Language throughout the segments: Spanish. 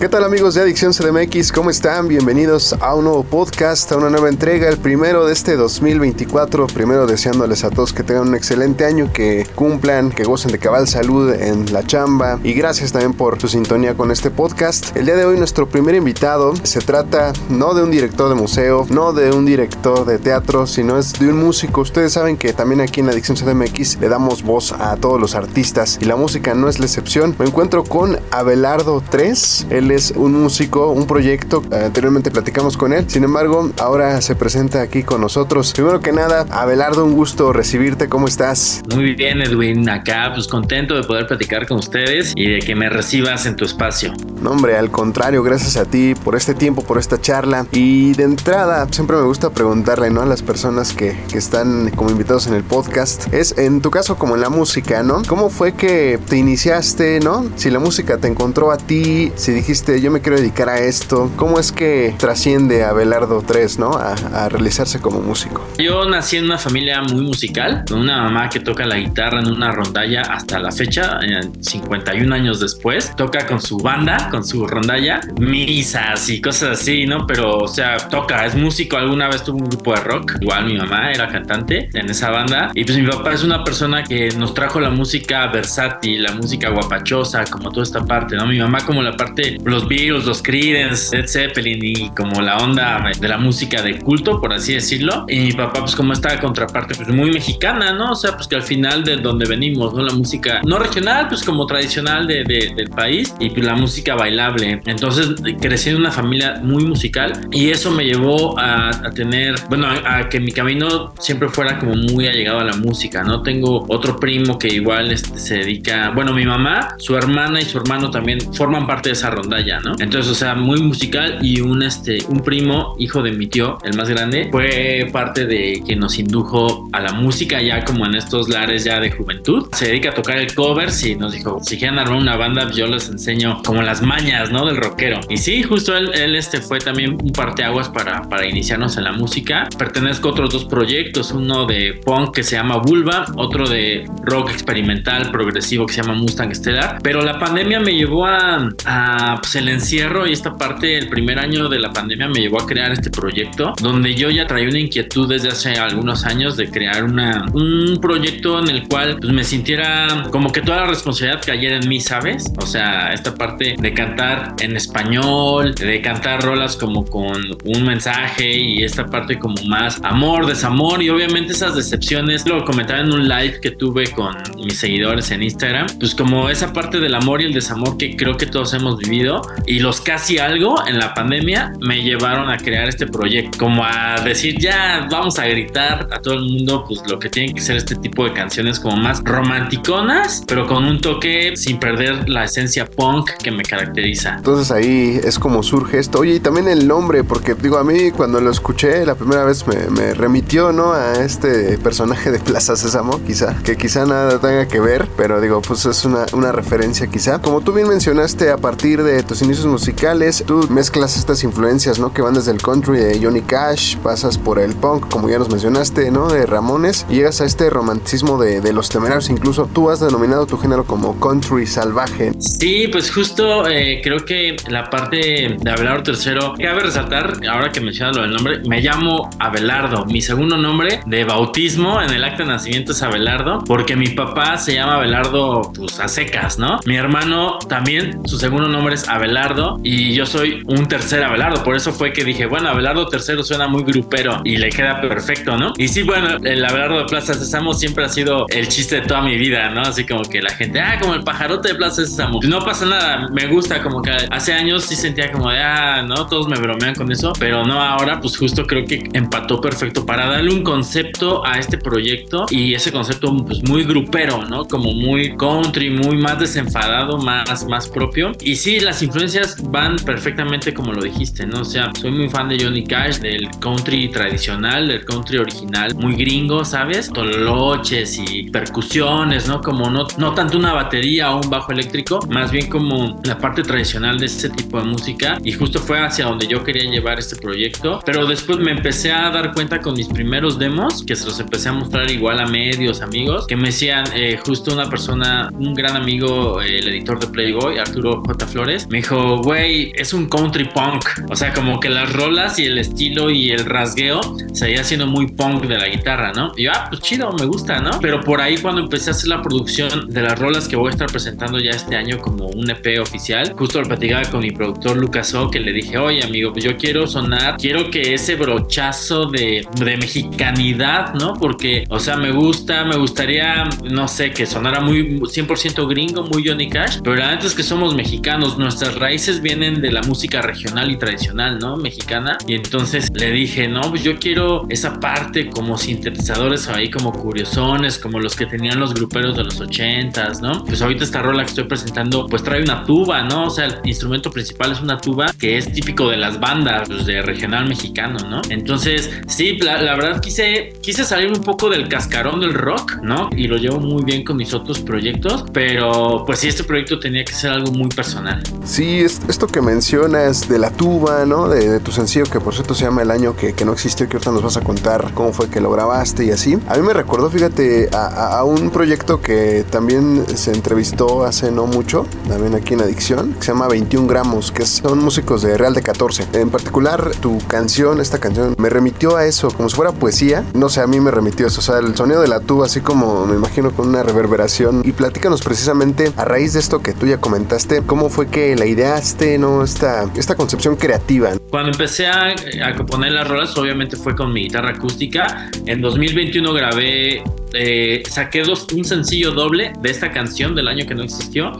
¿Qué tal amigos de Adicción CDMX? ¿Cómo están? Bienvenidos a un nuevo podcast, a una nueva entrega, el primero de este 2024. Primero deseándoles a todos que tengan un excelente año, que cumplan, que gocen de cabal salud en la chamba. Y gracias también por su sintonía con este podcast. El día de hoy nuestro primer invitado se trata no de un director de museo, no de un director de teatro, sino es de un músico. Ustedes saben que también aquí en Adicción CDMX le damos voz a todos los artistas y la música no es la excepción. Me encuentro con Abelardo 3. El es un músico, un proyecto. Anteriormente platicamos con él. Sin embargo, ahora se presenta aquí con nosotros. Primero que nada, Abelardo, un gusto recibirte. ¿Cómo estás? Muy bien, Edwin. Acá, pues contento de poder platicar con ustedes y de que me recibas en tu espacio. No, hombre, al contrario, gracias a ti por este tiempo, por esta charla. Y de entrada, siempre me gusta preguntarle, ¿no? A las personas que, que están como invitados en el podcast. Es en tu caso como en la música, ¿no? ¿Cómo fue que te iniciaste, ¿no? Si la música te encontró a ti, si dijiste yo me quiero dedicar a esto? ¿Cómo es que trasciende a Belardo 3, ¿no? A, realizarse como músico. Yo nací en una familia muy musical, con una mamá que toca la guitarra en una rondalla hasta la fecha, 51 años después. Toca con su banda, con su rondalla, misas y cosas así, ¿no? Pero, o sea, toca, es músico. Alguna vez tuvo un grupo de rock. Igual mi mamá era cantante en esa banda. Y pues mi papá es una persona que nos trajo la música versátil, la música guapachosa, como toda esta parte, ¿no? Mi mamá como la parte los Beatles, los Creedence, Led Zeppelin y como la onda de la música de culto, por así decirlo. Y mi papá, pues como esta contraparte, pues muy mexicana, ¿no? O sea, pues que al final de donde venimos, ¿no? La música no regional, pues como tradicional de, del país y pues la música bailable. Entonces crecí en una familia muy musical y eso me llevó a, tener, bueno, a, que mi camino siempre fuera como muy allegado a la música, ¿no? Tengo otro primo que igual este, se dedica, bueno, mi mamá, su hermana y su hermano también forman parte de esa ronda ¿no? Entonces, o sea, muy musical y un, este, un primo, hijo de mi tío, el más grande, fue parte de quien nos indujo a la música ya como en estos lares ya de juventud. Se dedica a tocar el covers y nos dijo, si quieren armar una banda, yo les enseño como las mañas, ¿no? Del rockero. Y sí, justo él, este, fue también un parteaguas para, para iniciarnos en la música. Pertenezco a otros dos proyectos, uno de punk que se llama Vulva, otro de rock experimental progresivo que se llama Mustang Stellar. Pero la pandemia me llevó a pues, el encierro y esta parte, el primer año de la pandemia me llevó a crear este proyecto donde yo ya traía una inquietud desde hace algunos años de crear una, un proyecto en el cual pues, me sintiera como que toda la responsabilidad cayera en mí, ¿sabes? O sea, esta parte de cantar en español, de cantar rolas como con un mensaje y esta parte como más amor, desamor y obviamente esas decepciones, lo comentaba en un live que tuve con mis seguidores en Instagram, pues como esa parte del amor y el desamor que creo que todos hemos vivido y los casi algo en la pandemia me llevaron a crear este proyecto, como a decir ya vamos a gritar a todo el mundo pues lo que tienen que ser este tipo de canciones como más romanticonas, pero con un toque sin perder la esencia punk que me caracteriza. Entonces ahí es como surge esto. Oye, y también el nombre, porque digo, a mí cuando lo escuché la primera vez me, remitió, ¿no? A este personaje de Plaza Sésamo, quizá, que quizá nada tenga que ver, pero digo, pues es una, una referencia quizá. Como tú bien mencionaste, a partir de tus inicios musicales, tú mezclas estas influencias, ¿no? Que van desde el country de Johnny Cash, pasas por el punk, como ya nos mencionaste, ¿no? De Ramones, y llegas a este romanticismo de, de los temerarios. Incluso tú has denominado tu género como country salvaje. Sí, pues justo eh, creo que la parte de Abelardo tercero, cabe resaltar, ahora que mencionas lo del nombre, me llamo Abelardo. Mi segundo nombre de bautismo en el acta de nacimiento es Abelardo, porque mi papá se llama Abelardo, pues a secas, ¿no? Mi hermano también, su segundo nombre es Abelardo y yo soy un tercer Abelardo. Por eso fue que dije, bueno, Abelardo tercero suena muy grupero y le queda perfecto, ¿no? Y sí, bueno, el Abelardo de Plaza Sésamo siempre ha sido el chiste de toda mi vida, ¿no? Así como que la gente, ah, como el pajarote de Plaza Sésamo. No pasa nada, me gusta, como que hace años sí sentía como de, ah, no, todos me bromean con eso, pero no ahora, pues justo creo que empató perfecto para darle un concepto a este proyecto y ese concepto, pues muy grupero, ¿no? Como muy country, muy más desenfadado, más, más propio. Y sí, las las influencias van perfectamente como lo dijiste, ¿no? O sea, soy muy fan de Johnny Cash, del country tradicional, del country original, muy gringo, ¿sabes? Tololoches y percusiones, ¿no? Como no, no tanto una batería o un bajo eléctrico, más bien como la parte tradicional de ese tipo de música. Y justo fue hacia donde yo quería llevar este proyecto. Pero después me empecé a dar cuenta con mis primeros demos, que se los empecé a mostrar igual a medios, amigos, que me decían, eh, justo una persona, un gran amigo, el editor de Playboy, Arturo J. Flores, me dijo, güey, es un country punk. O sea, como que las rolas y el estilo y el rasgueo se iba haciendo muy punk de la guitarra, ¿no? Y yo, ah, pues chido, me gusta, ¿no? Pero por ahí cuando empecé a hacer la producción de las rolas que voy a estar presentando ya este año como un EP oficial, justo lo platicaba con mi productor Lucas O, que le dije, oye amigo, pues yo quiero sonar, quiero que ese brochazo de, de mexicanidad, ¿no? Porque, o sea, me gusta, me gustaría, no sé, que sonara muy 100% gringo, muy Johnny Cash, pero antes que somos mexicanos, nuestras raíces vienen de la música regional y tradicional, ¿no? Mexicana. Y entonces le dije, no, pues yo quiero esa parte como sintetizadores ahí, como curiosones, como los que tenían los gruperos de los ochentas, ¿no? Pues ahorita esta rola que estoy presentando, pues trae una tuba, ¿no? O sea, el instrumento principal es una tuba que es típico de las bandas pues, de regional mexicano, ¿no? Entonces, sí, la, la verdad quise, quise salir un poco del cascarón del rock, ¿no? Y lo llevo muy bien con mis otros proyectos, pero pues sí, este proyecto tenía que ser algo muy personal. Sí, esto que mencionas de la tuba, ¿no? De, tu sencillo, que por cierto se llama El año que, que, no existió, que ahorita nos vas a contar cómo fue que lo grabaste y así. A mí me recordó, fíjate, a, a un proyecto que también se entrevistó hace no mucho, también aquí en Adicción, que se llama 21 gramos, que son músicos de Real de 14. En particular, tu canción, esta canción, me remitió a eso, como si fuera poesía. No sé, a mí me remitió eso, o sea, el sonido de la tuba, así como me imagino con una reverberación. Y platícanos precisamente a raíz de esto que tú ya comentaste, cómo fue que la ideaste, ¿no? Esta, esta concepción creativa. Cuando empecé a, a componer las rolas, obviamente fue con mi guitarra acústica. En 2021 grabé eh, saqué dos, un sencillo doble de esta canción del año que no existió.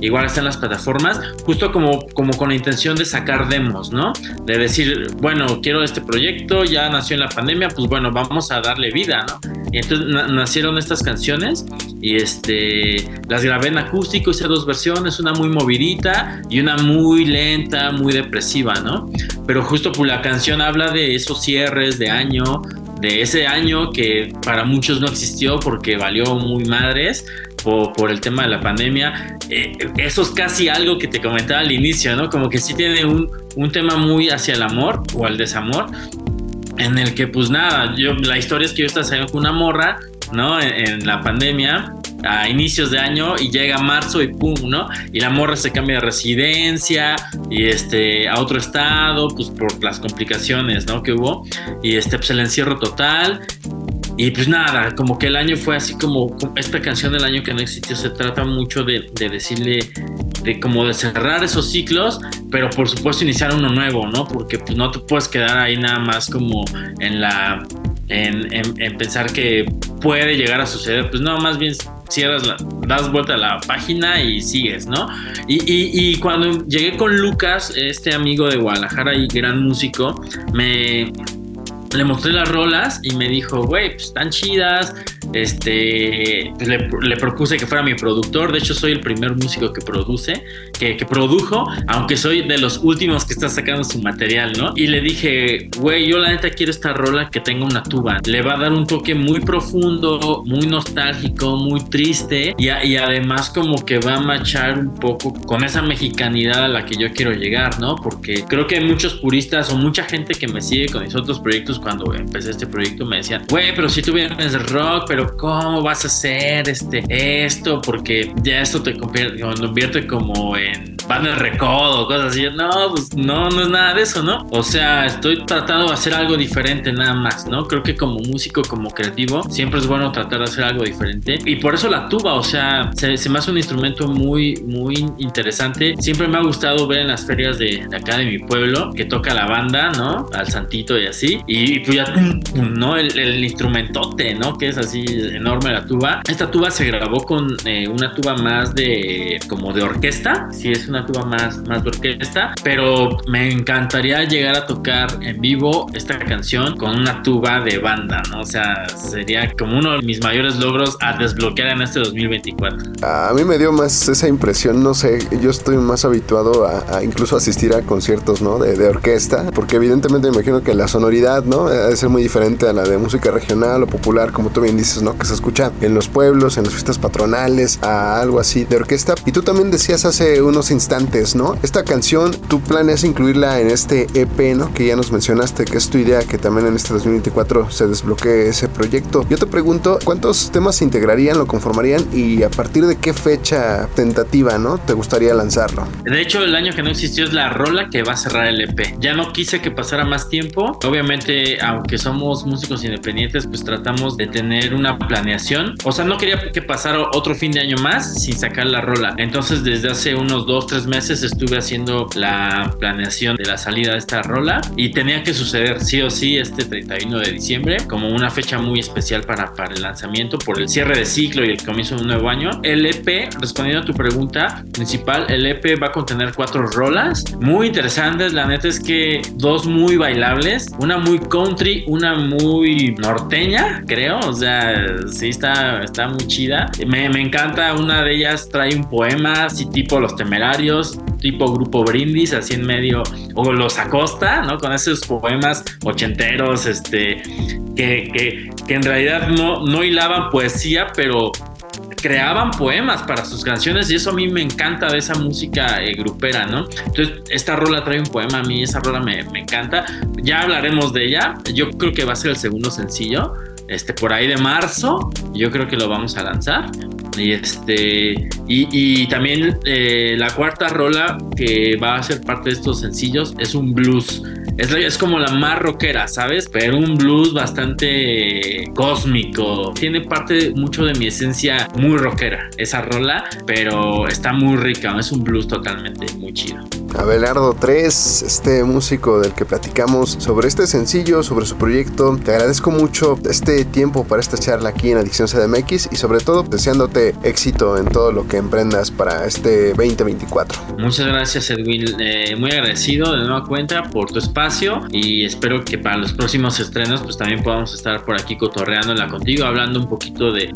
Igual está en las plataformas, justo como, como con la intención de sacar demos, ¿no? De decir, bueno, quiero este proyecto, ya nació en la pandemia, pues bueno, vamos a darle vida, ¿no? Y entonces nacieron estas canciones y este, las grabé en acústico, hice dos versiones, una muy movidita y una muy lenta, muy depresiva, ¿no? Pero justo pues la canción habla de esos cierres de año, de ese año que para muchos no existió porque valió muy madres por, por el tema de la pandemia. Eh, eso es casi algo que te comentaba al inicio, ¿no? Como que sí tiene un, un tema muy hacia el amor o al desamor, en el que pues nada, yo, la historia es que yo estaba saliendo con una morra, ¿no? En, en la pandemia a inicios de año y llega marzo y pum, ¿no? Y la morra se cambia de residencia y este a otro estado, pues por las complicaciones, ¿no? Que hubo y este pues el encierro total y pues nada, como que el año fue así como esta canción del año que no existió se trata mucho de, de, decirle, de como de cerrar esos ciclos, pero por supuesto iniciar uno nuevo, ¿no? Porque pues no te puedes quedar ahí nada más como en la, en, en, en pensar que puede llegar a suceder, pues no, más bien cierras, la, das vuelta a la página y sigues, ¿no? Y, y, cuando llegué con Lucas, este amigo de Guadalajara y gran músico, me le mostré las rolas y me dijo, güey, pues están chidas. Este, le, propuse que fuera mi productor. De hecho, soy el primer músico que produce, que, produjo, aunque soy de los últimos que está sacando su material, ¿no? Y le dije, güey, yo la neta quiero esta rola que tenga una tuba. Le va a dar un toque muy profundo, muy nostálgico, muy triste y, además como que va a machar un poco con esa mexicanidad a la que yo quiero llegar, ¿no? Porque creo que muchos puristas o mucha gente que me sigue con mis otros proyectos cuando empecé este proyecto me decían, güey, pero si tú vienes rock, pero ¿cómo vas a hacer este, esto? Porque ya esto te convierte como en banda de recodo cosas así. No, pues no, no es nada de eso, ¿no? O sea, estoy tratando de hacer algo diferente nada más, ¿no? Creo que como músico, como creativo, siempre es bueno tratar de hacer algo diferente. Y por eso la tuba, o sea, se, se me hace un instrumento muy, muy interesante. Siempre me ha gustado ver en las ferias de, acá de mi pueblo que toca la banda, ¿no? Al santito y así. Y, pues ya, ¿no? El, instrumentote, ¿no? Que es así enorme la tuba. Esta tuba se grabó con eh, una tuba más de, como de orquesta. Sí, es una tuba más, más de orquesta, pero me encantaría llegar a tocar en vivo esta canción con una tuba de banda, ¿no? O sea, sería como uno de mis mayores logros a desbloquear en este 2024. A mí me dio más esa impresión, no sé, yo estoy más habituado a, incluso asistir a conciertos, ¿no? De, de, orquesta, porque evidentemente me imagino que la sonoridad, ¿no? Debe ser muy diferente a la de música regional o popular, como tú bien dices, ¿no? Que se escucha en los pueblos, en las fiestas patronales, a algo así de orquesta. Y tú también decías hace unos instantes, ¿no? Esta canción, tú planeas incluirla en este EP, ¿no? Que ya nos mencionaste, que es tu idea que también en este 2024 se desbloquee ese proyecto. Yo te pregunto, ¿cuántos temas se integrarían, lo conformarían y a partir de qué fecha tentativa, ¿no? ¿Te gustaría lanzarlo? De hecho, el año que no existió es la rola que va a cerrar el EP. Ya no quise que pasara más tiempo. Obviamente, aunque somos músicos independientes, pues tratamos de tener una planeación. O sea, no quería que pasara otro fin de año más sin sacar la rola. Entonces, desde hace unos dos, tres meses estuve haciendo la planeación de la salida de esta rola y tenía que suceder sí o sí este 31 de diciembre como una fecha muy especial para, para el lanzamiento por el cierre de ciclo y el comienzo de un nuevo año. El EP, respondiendo a tu pregunta principal, el EP va a contener cuatro rolas muy interesantes. La neta es que dos muy bailables, una muy country, una muy norteña, creo. O sea, sí está, está muy chida. Me, me encanta, una de ellas trae un poema, así tipo Los Temerarios, tipo Grupo Brindis, así en medio, o Los Acosta, ¿no? Con esos poemas ochenteros, este, que, que, que en realidad no, no hilaban poesía, pero creaban poemas para sus canciones y eso a mí me encanta de esa música eh, grupera, ¿no? Entonces, esta rola trae un poema, a mí esa rola me, me, encanta. Ya hablaremos de ella, yo creo que va a ser el segundo sencillo, este, por ahí de marzo, yo creo que lo vamos a lanzar. Y este y, también eh, la cuarta rola que va a ser parte de estos sencillos es un blues. Es, es, como la más rockera, ¿sabes? Pero un blues bastante cósmico. Tiene parte mucho de mi esencia muy rockera, esa rola, pero está muy rica. Es un blues totalmente muy chido. Abelardo 3, este músico del que platicamos sobre este sencillo, sobre su proyecto. Te agradezco mucho este tiempo para esta charla aquí en Adicción CDMX y sobre todo deseándote éxito en todo lo que emprendas para este 2024. Muchas gracias Edwin, eh, muy agradecido de nueva cuenta por tu espacio y espero que para los próximos estrenos pues también podamos estar por aquí cotorreándola contigo, hablando un poquito de,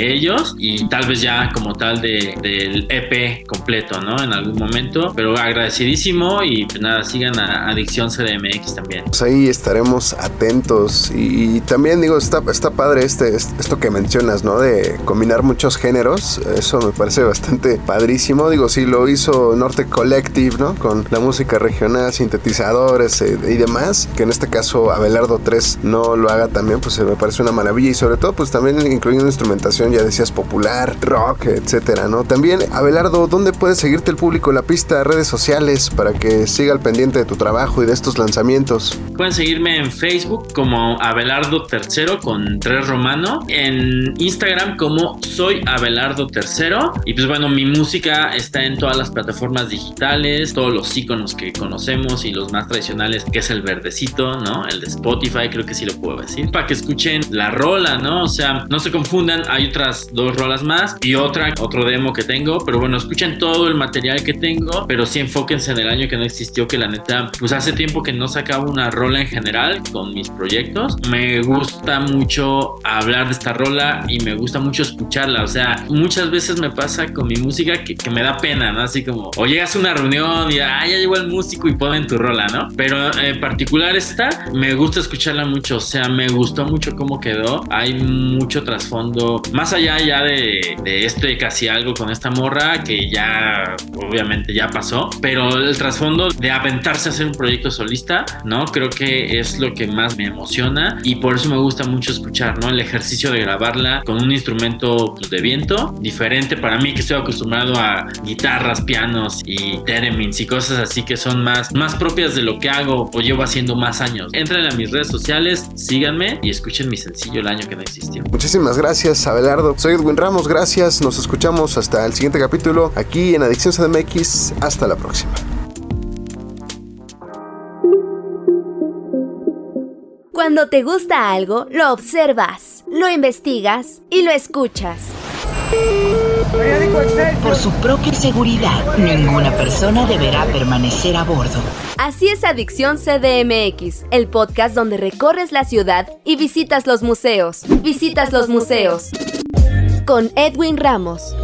ellos y tal vez ya como tal de, del EP completo, ¿no? En algún momento, pero agradecido y pues nada, sigan a Adicción CDMX también. Pues ahí estaremos atentos y, también digo, está, está padre este, esto que mencionas, ¿no? De combinar muchos géneros, eso me parece bastante padrísimo. Digo, sí, lo hizo Norte Collective, ¿no? Con la música regional, sintetizadores eh, y demás, que en este caso Abelardo 3 no lo haga también, pues me parece una maravilla y sobre todo pues también incluyendo instrumentación, ya decías popular, rock, etcétera, ¿no? También, Abelardo, ¿dónde puede seguirte el público, la pista, redes sociales? Para que siga al pendiente de tu trabajo y de estos lanzamientos? Pueden seguirme en Facebook como Abelardo Tercero con tres romano, en Instagram como Soy Abelardo Tercero y pues bueno, mi música está en todas las plataformas digitales, todos los iconos que conocemos y los más tradicionales, que es el verdecito, ¿no? El de Spotify, creo que sí lo puedo decir, para que escuchen la rola, ¿no? O sea, no se confundan, hay otras dos rolas más y otra, otro demo que tengo, pero bueno, escuchen todo el material que tengo, pero sí en el año que no existió, que la neta, pues hace tiempo que no sacaba una rola en general con mis proyectos. Me gusta mucho hablar de esta rola y me gusta mucho escucharla. O sea, muchas veces me pasa con mi música que, me da pena, ¿no? Así como, o llegas a una reunión y ah, ya llegó el músico y ponen tu rola, ¿no? Pero en particular esta, me gusta escucharla mucho. O sea, me gustó mucho cómo quedó. Hay mucho trasfondo, más allá ya de, de este casi algo con esta morra que ya, obviamente, ya pasó. El trasfondo de aventarse a hacer un proyecto solista, ¿no? Creo que es lo que más me emociona y por eso me gusta mucho escuchar, ¿no? El ejercicio de grabarla con un instrumento pues, de viento, diferente para mí que estoy acostumbrado a guitarras, pianos y theremins y cosas así que son más, más propias de lo que hago o llevo haciendo más años. Entren a mis redes sociales, síganme y escuchen mi sencillo El año que no existió. Muchísimas gracias, Abelardo. Soy Edwin Ramos, gracias. Nos escuchamos hasta el siguiente capítulo aquí en Adicción CDMX. Hasta la próxima. Cuando te gusta algo, lo observas, lo investigas y lo escuchas. Por su propia seguridad, ninguna persona deberá permanecer a bordo. Así es Adicción CDMX, el podcast donde recorres la ciudad y visitas los museos. Visitas los museos. Con Edwin Ramos.